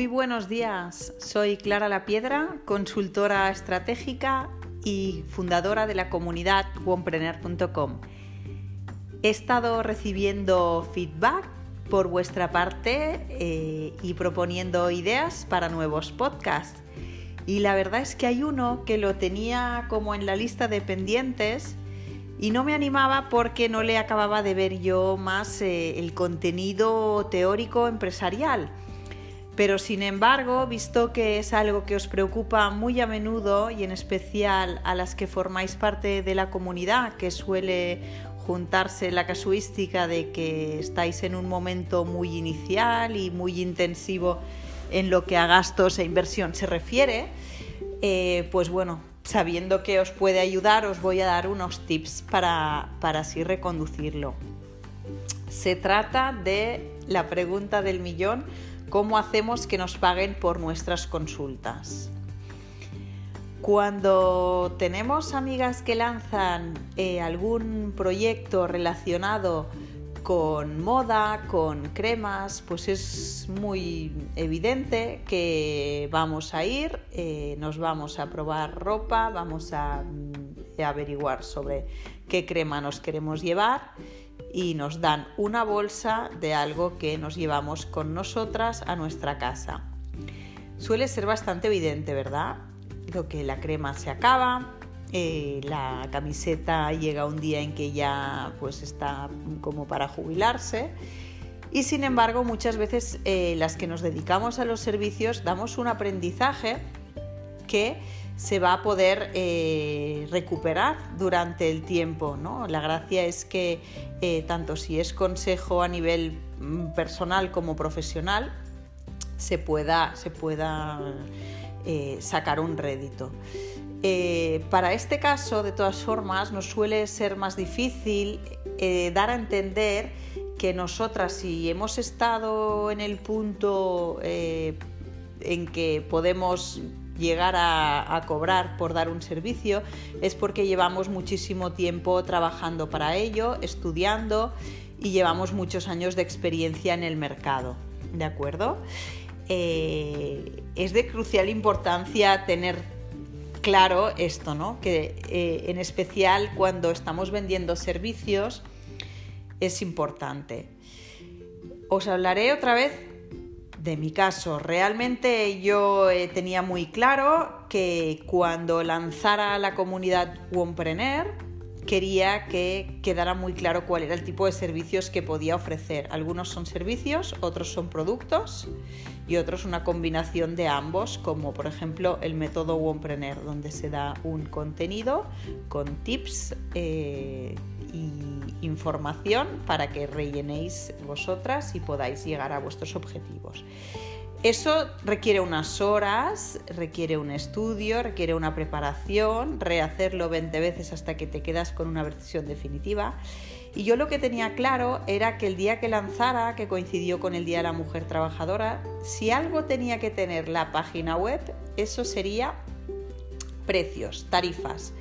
Muy buenos días, soy Clara La Piedra, consultora estratégica y fundadora de la comunidad onepreneur.com. He estado recibiendo feedback por vuestra parte eh, y proponiendo ideas para nuevos podcasts. Y la verdad es que hay uno que lo tenía como en la lista de pendientes y no me animaba porque no le acababa de ver yo más eh, el contenido teórico empresarial. Pero sin embargo, visto que es algo que os preocupa muy a menudo y en especial a las que formáis parte de la comunidad, que suele juntarse la casuística de que estáis en un momento muy inicial y muy intensivo en lo que a gastos e inversión se refiere, eh, pues bueno, sabiendo que os puede ayudar, os voy a dar unos tips para, para así reconducirlo. Se trata de la pregunta del millón, ¿cómo hacemos que nos paguen por nuestras consultas? Cuando tenemos amigas que lanzan eh, algún proyecto relacionado con moda, con cremas, pues es muy evidente que vamos a ir, eh, nos vamos a probar ropa, vamos a, mm, averiguar sobre qué crema nos queremos llevar y nos dan una bolsa de algo que nos llevamos con nosotras a nuestra casa. Suele ser bastante evidente, ¿verdad? Lo que la crema se acaba, eh, la camiseta llega un día en que ya pues está como para jubilarse y sin embargo muchas veces eh, las que nos dedicamos a los servicios damos un aprendizaje que se va a poder eh, recuperar durante el tiempo. ¿no? La gracia es que tanto si es consejo a nivel mm, personal como profesional se pueda, se pueda sacar un rédito. Eh, para este caso, de todas formas, nos suele ser más difícil eh, dar a entender que nosotras, si hemos estado en el punto eh, en que podemos llegar a, cobrar por dar un servicio, es porque llevamos muchísimo tiempo trabajando para ello, estudiando y llevamos muchos años de experiencia en el mercado. ¿De acuerdo? es de crucial importancia tener claro esto, ¿no? Que eh, en especial cuando estamos vendiendo servicios es importante. Os hablaré otra vez de mi caso. Realmente yo eh, tenía muy claro que cuando lanzara la comunidad Womprener, quería que quedara muy claro cuál era el tipo de servicios que podía ofrecer. Algunos son servicios, otros son productos y otros una combinación de ambos, como por ejemplo el método Wompreneur, donde se da un contenido con tips eh, y información para que rellenéis vosotras y podáis llegar a vuestros objetivos. Eso requiere unas horas, requiere un estudio, requiere una preparación, rehacerlo 20 veces hasta que te quedas con una versión definitiva. Y yo lo que tenía claro era que el día que lanzara, que coincidió con el Día de la Mujer Trabajadora, si algo tenía que tener la página web, eso sería precios, tarifas.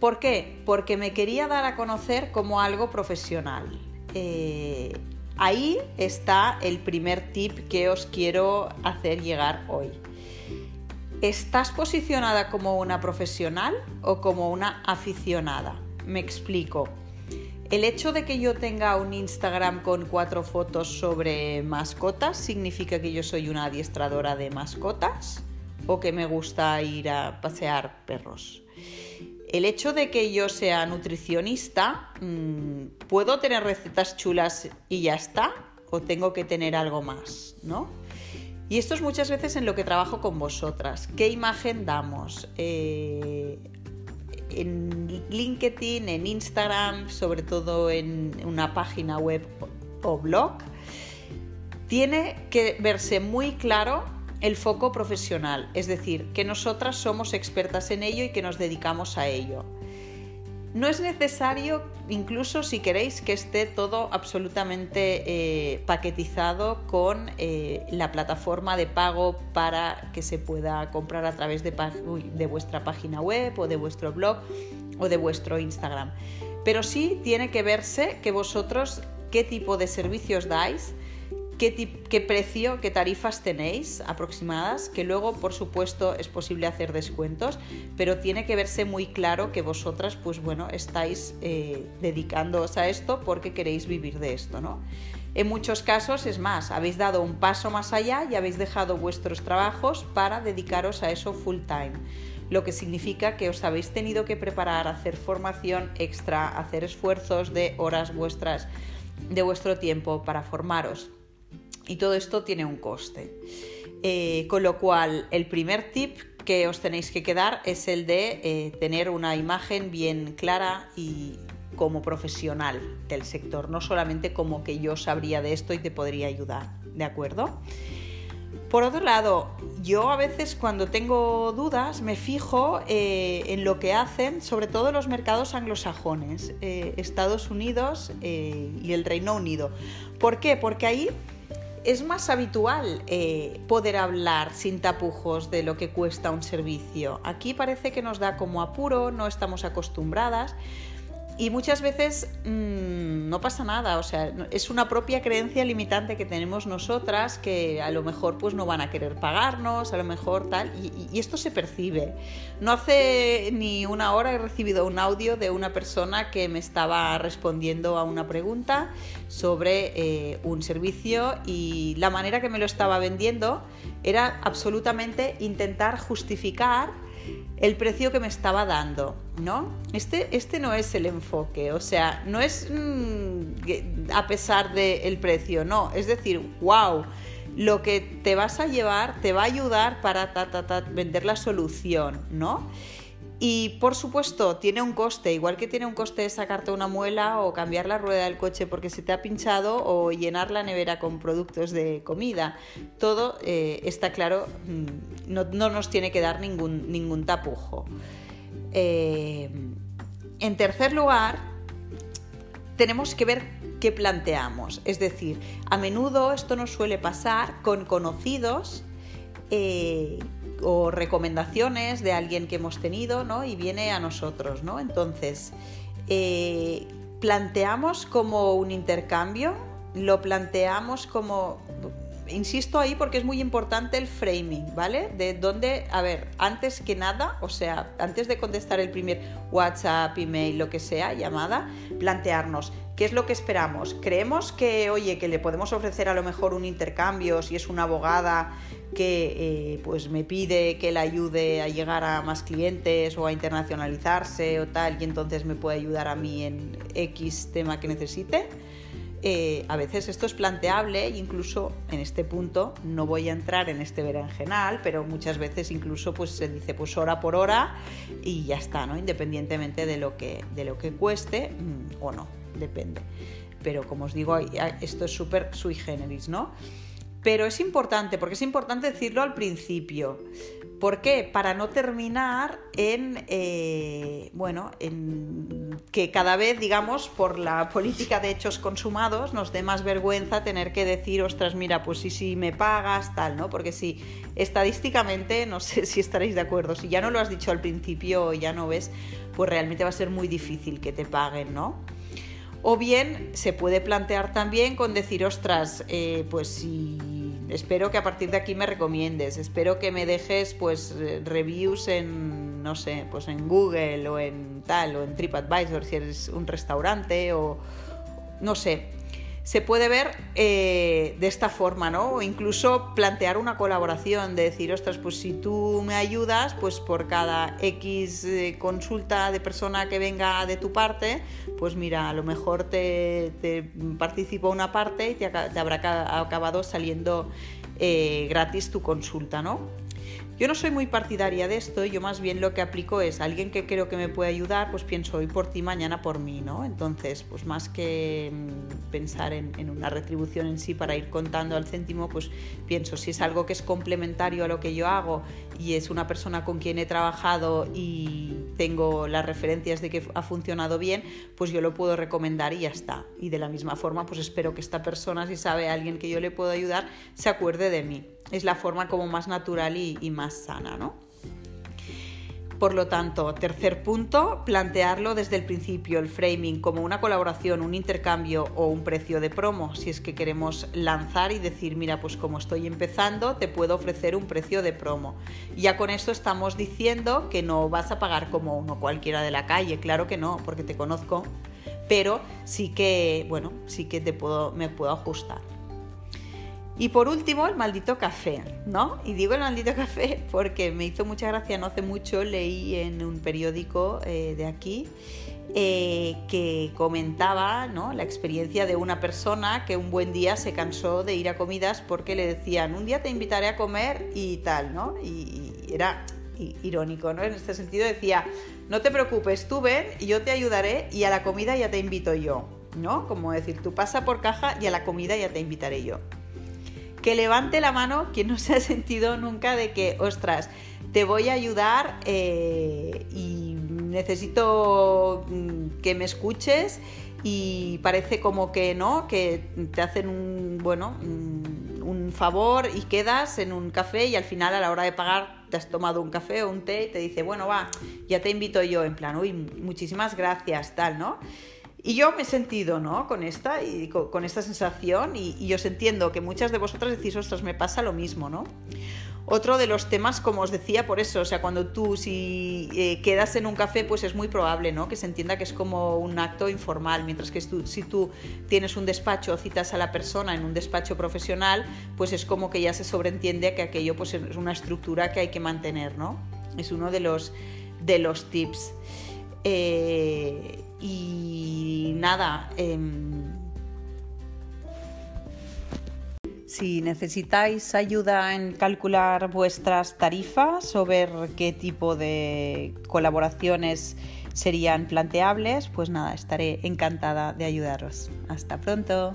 ¿Por qué? Porque me quería dar a conocer como algo profesional. Eh, Ahí está el primer tip que os quiero hacer llegar hoy. ¿Estás posicionada como una profesional o como una aficionada? Me explico. El hecho de que yo tenga un Instagram con cuatro fotos sobre mascotas significa que yo soy una adiestradora de mascotas o que me gusta ir a pasear perros. El hecho de que yo sea nutricionista, mm, ¿puedo tener recetas chulas y ya está? ¿O tengo que tener algo más? ¿No? Y esto es muchas veces en lo que trabajo con vosotras. ¿Qué imagen damos? Eh, en LinkedIn, en Instagram, sobre todo en una página web o blog, tiene que verse muy claro el foco profesional, es decir, que nosotras somos expertas en ello y que nos dedicamos a ello. No es necesario, incluso si queréis, que esté todo absolutamente eh, paquetizado con eh, la plataforma de pago para que se pueda comprar a través de, de vuestra página web o de vuestro blog o de vuestro Instagram. Pero sí tiene que verse que vosotros qué tipo de servicios dais, qué, precio, qué tarifas tenéis aproximadas, que luego por supuesto es posible hacer descuentos, pero tiene que verse muy claro que vosotras pues bueno estáis eh, dedicándoos a esto porque queréis vivir de esto, ¿no? En muchos casos es más, habéis dado un paso más allá y habéis dejado vuestros trabajos para dedicaros a eso full time lo que significa que os habéis tenido que preparar, hacer formación extra, hacer esfuerzos de horas vuestras de vuestro tiempo para formaros y todo esto tiene un coste. Eh, con lo cual, el primer tip que os tenéis que quedar es el de eh, tener una imagen bien clara y como profesional del sector, no solamente como que yo sabría de esto y te podría ayudar, ¿de acuerdo? Por otro lado, yo a veces cuando tengo dudas me fijo eh, en lo que hacen, sobre todo los mercados anglosajones, Estados Unidos y el Reino Unido. ¿Por qué? Porque ahí es más habitual eh, poder hablar sin tapujos de lo que cuesta un servicio. Aquí parece que nos da como apuro, no estamos acostumbradas y muchas veces mm, no pasa nada, o sea, es una propia creencia limitante que tenemos nosotras que a lo mejor pues no van a querer pagarnos, a lo mejor tal, y, esto se percibe. No hace ni una hora he recibido un audio de una persona que me estaba respondiendo a una pregunta sobre eh, un servicio y la manera que me lo estaba vendiendo era absolutamente intentar justificar el precio que me estaba dando, ¿no? Este, este no es el enfoque, o sea, no es mm, a pesar del precio, no, es decir, wow, lo que te vas a llevar te va a ayudar para vender la solución, ¿no? Y por supuesto, tiene un coste, igual que tiene un coste sacarte una muela o cambiar la rueda del coche porque se te ha pinchado o llenar la nevera con productos de comida. Todo eh, está claro, mm, no, nos tiene que dar ningún, ningún tapujo. Eh, en tercer lugar, tenemos que ver qué planteamos. Es decir, a menudo esto nos suele pasar con conocidos. Eh, o recomendaciones de alguien que hemos tenido, ¿no? Y viene a nosotros, ¿no? Entonces, eh, planteamos como un intercambio, lo planteamos como insisto ahí porque es muy importante el framing, ¿vale? De dónde, a ver, antes que nada, o sea, antes de contestar el primer WhatsApp, email, lo que sea, llamada, plantearnos qué es lo que esperamos. Creemos que, oye, que le podemos ofrecer a lo mejor un intercambio si es una abogada que eh, pues me pide que le ayude a llegar a más clientes o a internacionalizarse o tal y entonces me puede ayudar a mí en X tema que necesite. Eh, a veces esto es planteable incluso en este punto no voy a entrar en este berenjenal, pero muchas veces incluso pues se dice pues hora por hora y ya está, ¿no? Independientemente de lo que, de lo que cueste mm, o no, depende. Pero como os digo, esto es súper sui generis, ¿no? Pero es importante, porque es importante decirlo al principio. ¿Por qué? Para no terminar en, eh, bueno, en que cada vez, digamos, por la política de hechos consumados, nos dé más vergüenza tener que decir, ostras, mira, pues sí, sí, me pagas, tal, ¿no? Porque si estadísticamente, no sé si estaréis de acuerdo, si ya no lo has dicho al principio ya no ves, pues realmente va a ser muy difícil que te paguen, ¿no? O bien se puede plantear también con decir, ostras, eh, pues si espero que a partir de aquí me recomiendes, espero que me dejes pues reviews en, no sé, pues en Google o en tal, o en TripAdvisor si eres un restaurante o no sé, se puede ver eh, de esta forma, ¿no? O incluso plantear una colaboración, de decir, ostras, pues si tú me ayudas, pues por cada X eh, consulta de persona que venga de tu parte, pues mira, a lo mejor te, participo una parte y te, habrá acabado saliendo eh, gratis tu consulta, ¿no? Yo no soy muy partidaria de esto, yo más bien lo que aplico es alguien que creo que me puede ayudar, pues pienso hoy por ti, mañana por mí, ¿no? Entonces, pues más que mm, pensar en, en, una retribución en sí para ir contando al céntimo, pues pienso si es algo que es complementario a lo que yo hago y es una persona con quien he trabajado y tengo las referencias de que ha funcionado bien, pues yo lo puedo recomendar y ya está. Y de la misma forma, pues espero que esta persona, si sabe a alguien que yo le puedo ayudar, se acuerde de mí es la forma como más natural y, más sana, ¿no? Por lo tanto, tercer punto, plantearlo desde el principio, el framing, como una colaboración, un intercambio o un precio de promo, si es que queremos lanzar y decir, mira, pues como estoy empezando, te puedo ofrecer un precio de promo. Ya con esto estamos diciendo que no vas a pagar como uno cualquiera de la calle, claro que no, porque te conozco, pero sí que, bueno, sí que te puedo, me puedo ajustar. Y por último, el maldito café, ¿no? Y digo el maldito café porque me hizo mucha gracia, no hace mucho leí en un periódico eh, de aquí eh, que comentaba ¿no? la experiencia de una persona que un buen día se cansó de ir a comidas porque le decían, un día te invitaré a comer y tal, ¿no? Y, era irónico, ¿no? En este sentido decía, no te preocupes, tú ven y yo te ayudaré y a la comida ya te invito yo, ¿no? Como decir, tú pasa por caja y a la comida ya te invitaré yo que levante la mano quien no se ha sentido nunca de que, ostras, te voy a ayudar eh, y necesito mm, que me escuches y parece como que no, que te hacen un, bueno, mm, un favor y quedas en un café y al final a la hora de pagar te has tomado un café o un té y te dice, bueno, va, ya te invito yo, en plan, uy, muchísimas gracias, tal, ¿no? Y yo me he sentido, ¿no? Con esta, y con, esta sensación y, y, os entiendo que muchas de vosotras decís, ostras, me pasa lo mismo, ¿no? Otro de los temas, como os decía, por eso, o sea, cuando tú si eh, quedas en un café, pues es muy probable, ¿no? Que se entienda que es como un acto informal, mientras que si tú tienes un despacho o citas a la persona en un despacho profesional, pues es como que ya se sobreentiende que aquello pues es una estructura que hay que mantener, ¿no? Es uno de los, de los tips. Eh, nada, em, si necesitáis ayuda en calcular vuestras tarifas o ver qué tipo de colaboraciones serían planteables, pues nada, estaré encantada de ayudaros. Hasta pronto.